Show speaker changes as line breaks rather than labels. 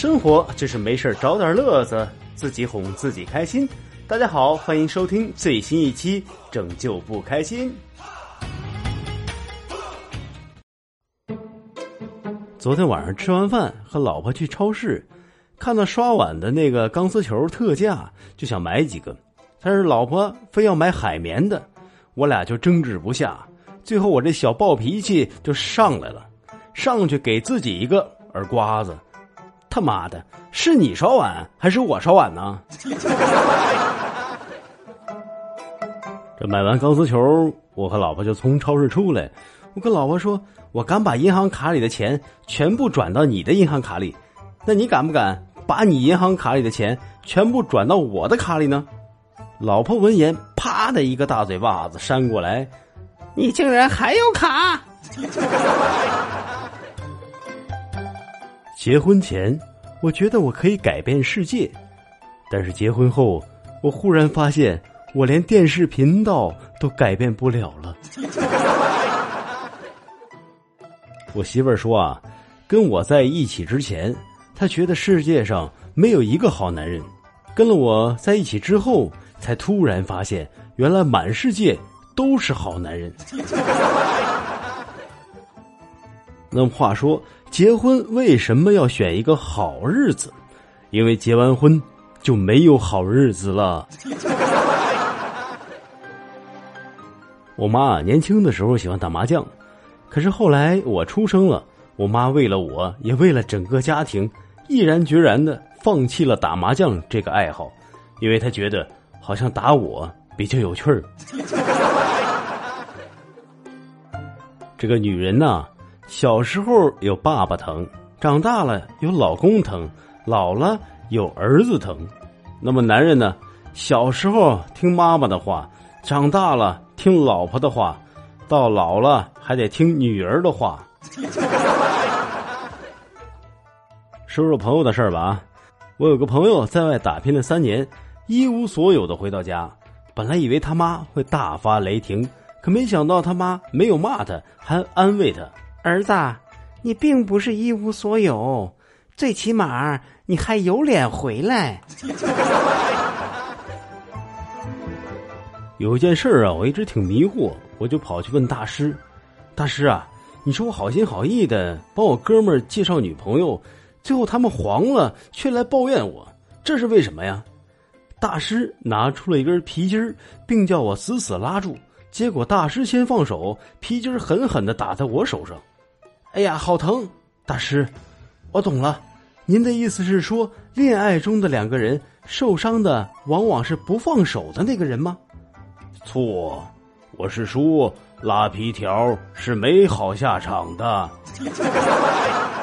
生活就是没事找点乐子，自己哄自己开心。大家好，欢迎收听最新一期《拯救不开心》。昨天晚上吃完饭，和老婆去超市，看到刷碗的那个钢丝球特价，就想买几个，但是老婆非要买海绵的，我俩就争执不下，最后我这小暴脾气就上来了，上去给自己一个耳刮子。他妈的，是你刷碗还是我刷碗呢？这买完钢丝球，我和老婆就从超市出来。我跟老婆说：“我敢把银行卡里的钱全部转到你的银行卡里，那你敢不敢把你银行卡里的钱全部转到我的卡里呢？”老婆闻言，啪的一个大嘴巴子扇过来：“你竟然还有卡！” 结婚前，我觉得我可以改变世界，但是结婚后，我忽然发现我连电视频道都改变不了了。我媳妇儿说啊，跟我在一起之前，她觉得世界上没有一个好男人；跟了我在一起之后，才突然发现原来满世界都是好男人。那么话说，结婚为什么要选一个好日子？因为结完婚就没有好日子了。我妈年轻的时候喜欢打麻将，可是后来我出生了，我妈为了我也为了整个家庭，毅然决然的放弃了打麻将这个爱好，因为她觉得好像打我比较有趣儿。这个女人呐。小时候有爸爸疼，长大了有老公疼，老了有儿子疼。那么男人呢？小时候听妈妈的话，长大了听老婆的话，到老了还得听女儿的话。说说朋友的事儿吧啊！我有个朋友在外打拼了三年，一无所有的回到家，本来以为他妈会大发雷霆，可没想到他妈没有骂他，还安慰他。儿子，你并不是一无所有，最起码你还有脸回来。有一件事啊，我一直挺迷惑，我就跑去问大师：“大师啊，你说我好心好意的帮我哥们儿介绍女朋友，最后他们黄了，却来抱怨我，这是为什么呀？”大师拿出了一根皮筋并叫我死死拉住。结果大师先放手，皮筋狠狠的打在我手上。哎呀，好疼！大师，我懂了，您的意思是说，恋爱中的两个人受伤的往往是不放手的那个人吗？错，我是说拉皮条是没好下场的。